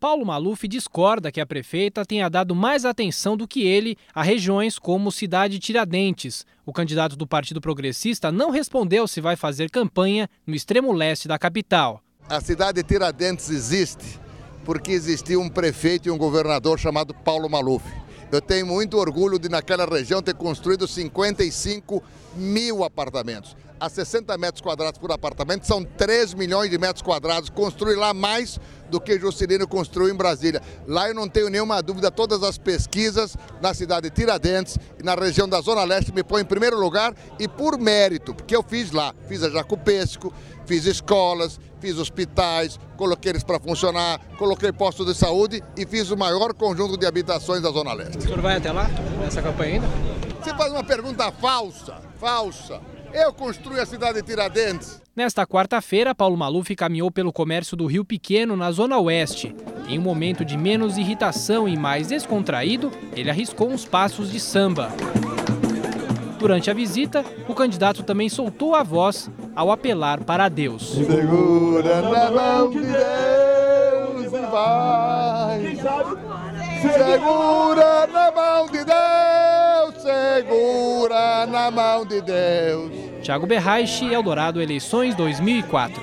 Paulo Maluf discorda que a prefeita tenha dado mais atenção do que ele a regiões como Cidade Tiradentes. O candidato do Partido Progressista não respondeu se vai fazer campanha no extremo leste da capital. A cidade de Tiradentes existe porque existiu um prefeito e um governador chamado Paulo Maluf. Eu tenho muito orgulho de, naquela região, ter construído 55 mil apartamentos. A 60 metros quadrados por apartamento são 3 milhões de metros quadrados. Construir lá mais do que Juscelino construiu em Brasília. Lá eu não tenho nenhuma dúvida, todas as pesquisas na cidade de Tiradentes e na região da Zona Leste me põem em primeiro lugar e por mérito, porque eu fiz lá. Fiz a Jacupesco, fiz escolas, fiz hospitais, coloquei eles para funcionar, coloquei postos de saúde e fiz o maior conjunto de habitações da Zona Leste. O senhor vai até lá, nessa campanha ainda? Você faz uma pergunta falsa, falsa. Eu construí a cidade de Tiradentes. Nesta quarta-feira, Paulo Maluf caminhou pelo comércio do Rio Pequeno, na Zona Oeste. Em um momento de menos irritação e mais descontraído, ele arriscou uns passos de samba. Durante a visita, o candidato também soltou a voz ao apelar para Deus. Segura na mão de Deus e vai. Segura segura na mão de Deus. Tiago Berraiche, Eldorado Eleições 2004.